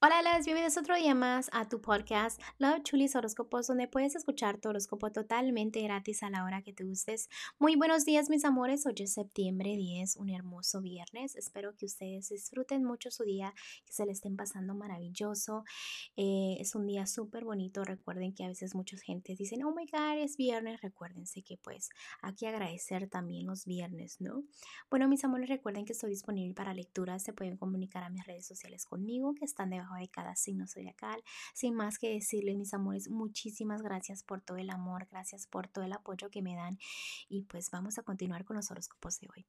Hola, las bienvenidos otro día más a tu podcast Love Chulis Horóscopos, donde puedes escuchar tu horóscopo totalmente gratis a la hora que te gustes. Muy buenos días, mis amores. Hoy es septiembre 10, un hermoso viernes. Espero que ustedes disfruten mucho su día, que se le estén pasando maravilloso. Eh, es un día súper bonito. Recuerden que a veces muchas gentes dicen, oh my god, es viernes. Recuérdense que pues hay que agradecer también los viernes, ¿no? Bueno, mis amores, recuerden que estoy disponible para lecturas. Se pueden comunicar a mis redes sociales conmigo, que están debajo de cada signo zodiacal. Sin más que decirles, mis amores, muchísimas gracias por todo el amor, gracias por todo el apoyo que me dan y pues vamos a continuar con los horóscopos de hoy.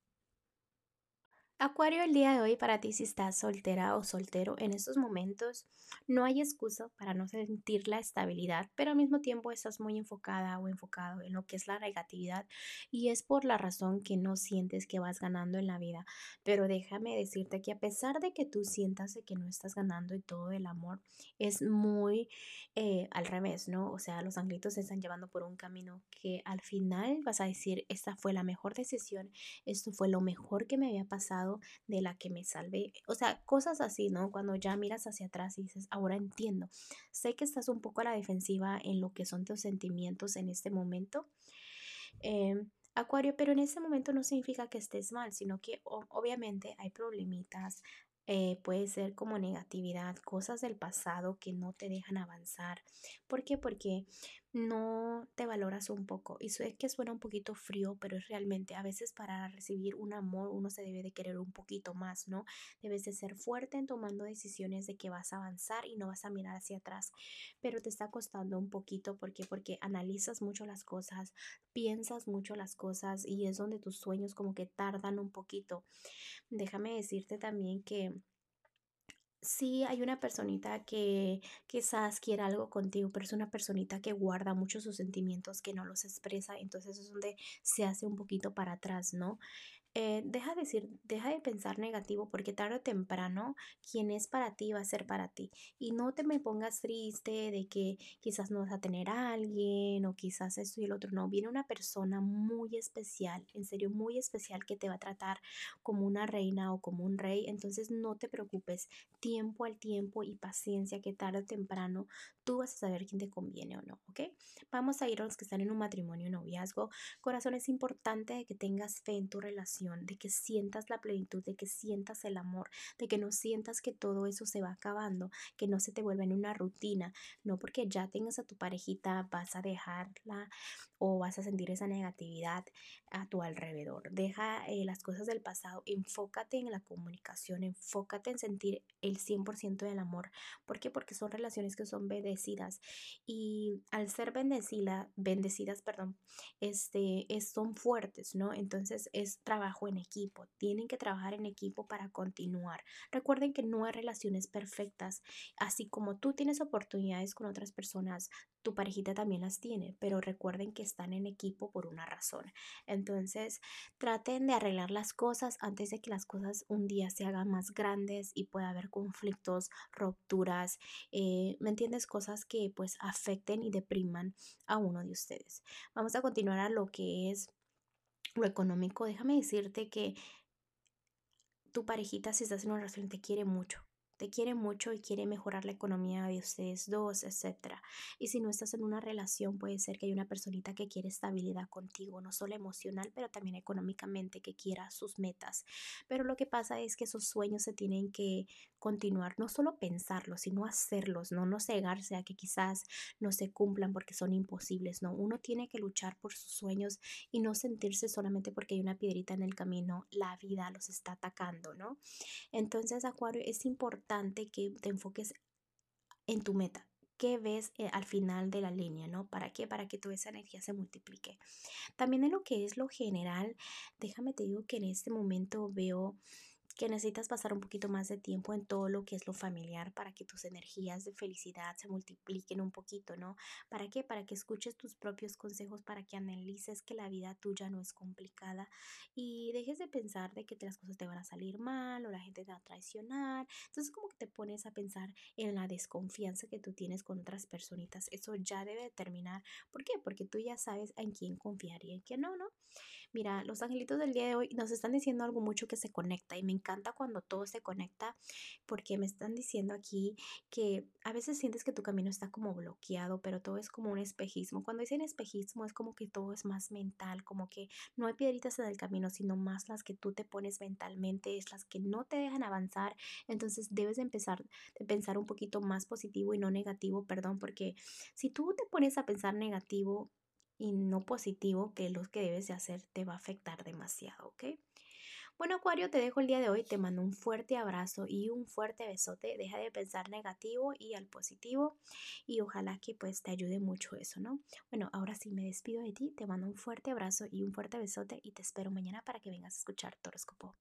Acuario, el día de hoy para ti si estás soltera o soltero en estos momentos, no hay excusa para no sentir la estabilidad, pero al mismo tiempo estás muy enfocada o enfocado en lo que es la negatividad y es por la razón que no sientes que vas ganando en la vida. Pero déjame decirte que a pesar de que tú sientas que no estás ganando y todo el amor, es muy eh, al revés, ¿no? O sea, los anglitos se están llevando por un camino que al final vas a decir, esta fue la mejor decisión, esto fue lo mejor que me había pasado de la que me salvé. O sea, cosas así, ¿no? Cuando ya miras hacia atrás y dices, ahora entiendo. Sé que estás un poco a la defensiva en lo que son tus sentimientos en este momento. Em, Acuario, pero en este momento no significa que estés mal, sino que obviamente hay problemitas, eh, puede ser como negatividad, cosas del pasado que no te dejan avanzar. ¿Por qué? Porque no te valoras un poco. Y sé que suena un poquito frío, pero es realmente a veces para recibir un amor uno se debe de querer un poquito más, ¿no? Debes de ser fuerte en tomando decisiones de que vas a avanzar y no vas a mirar hacia atrás, pero te está costando un poquito porque porque analizas mucho las cosas, piensas mucho las cosas y es donde tus sueños como que tardan un poquito. Déjame decirte también que Sí, hay una personita que quizás quiera algo contigo, pero es una personita que guarda mucho sus sentimientos, que no los expresa, entonces es donde se hace un poquito para atrás, ¿no? Eh, deja, de decir, deja de pensar negativo porque tarde o temprano quien es para ti va a ser para ti. Y no te me pongas triste de que quizás no vas a tener a alguien o quizás esto y el otro. No, viene una persona muy especial, en serio muy especial que te va a tratar como una reina o como un rey. Entonces no te preocupes, tiempo al tiempo y paciencia que tarde o temprano tú vas a saber quién te conviene o no, ¿ok? Vamos a ir a los que están en un matrimonio, noviazgo. Corazón, es importante que tengas fe en tu relación de que sientas la plenitud, de que sientas el amor, de que no sientas que todo eso se va acabando, que no se te vuelva en una rutina, no porque ya tengas a tu parejita vas a dejarla o vas a sentir esa negatividad a tu alrededor. Deja eh, las cosas del pasado, enfócate en la comunicación, enfócate en sentir el 100% del amor. ¿Por qué? Porque son relaciones que son bendecidas y al ser bendecida, bendecidas, perdón, este, son fuertes, ¿no? Entonces es trabajo en equipo, tienen que trabajar en equipo para continuar. Recuerden que no hay relaciones perfectas, así como tú tienes oportunidades con otras personas, tu parejita también las tiene, pero recuerden que están en equipo por una razón. Entonces, traten de arreglar las cosas antes de que las cosas un día se hagan más grandes y pueda haber conflictos, rupturas, eh, ¿me entiendes? Cosas que pues afecten y depriman a uno de ustedes. Vamos a continuar a lo que es lo económico. Déjame decirte que tu parejita, si estás en una relación, te quiere mucho te quiere mucho y quiere mejorar la economía de ustedes dos, etc. Y si no estás en una relación, puede ser que hay una personita que quiere estabilidad contigo, no solo emocional, pero también económicamente, que quiera sus metas. Pero lo que pasa es que esos sueños se tienen que continuar, no solo pensarlos, sino hacerlos, no, no cegarse a que quizás no se cumplan porque son imposibles, no, uno tiene que luchar por sus sueños y no sentirse solamente porque hay una piedrita en el camino, la vida los está atacando, ¿no? Entonces, Acuario, es importante que te enfoques en tu meta. ¿Qué ves eh, al final de la línea, no? ¿Para qué? Para que toda esa energía se multiplique. También en lo que es lo general, déjame te digo que en este momento veo que necesitas pasar un poquito más de tiempo en todo lo que es lo familiar para que tus energías de felicidad se multipliquen un poquito, ¿no? ¿Para qué? Para que escuches tus propios consejos, para que analices que la vida tuya no es complicada y dejes de pensar de que las cosas te van a salir mal o la gente te va a traicionar. Entonces como que te pones a pensar en la desconfianza que tú tienes con otras personitas. Eso ya debe terminar. ¿Por qué? Porque tú ya sabes en quién confiar y en quién no, ¿no? Mira, los angelitos del día de hoy nos están diciendo algo mucho que se conecta y me encanta cuando todo se conecta porque me están diciendo aquí que a veces sientes que tu camino está como bloqueado, pero todo es como un espejismo. Cuando dicen espejismo es como que todo es más mental, como que no hay piedritas en el camino, sino más las que tú te pones mentalmente, es las que no te dejan avanzar. Entonces debes de empezar de pensar un poquito más positivo y no negativo, perdón, porque si tú te pones a pensar negativo, y no positivo, que lo que debes de hacer te va a afectar demasiado, ¿ok? Bueno, Acuario, te dejo el día de hoy, te mando un fuerte abrazo y un fuerte besote, deja de pensar negativo y al positivo y ojalá que pues te ayude mucho eso, ¿no? Bueno, ahora sí me despido de ti, te mando un fuerte abrazo y un fuerte besote y te espero mañana para que vengas a escuchar Toroscopo.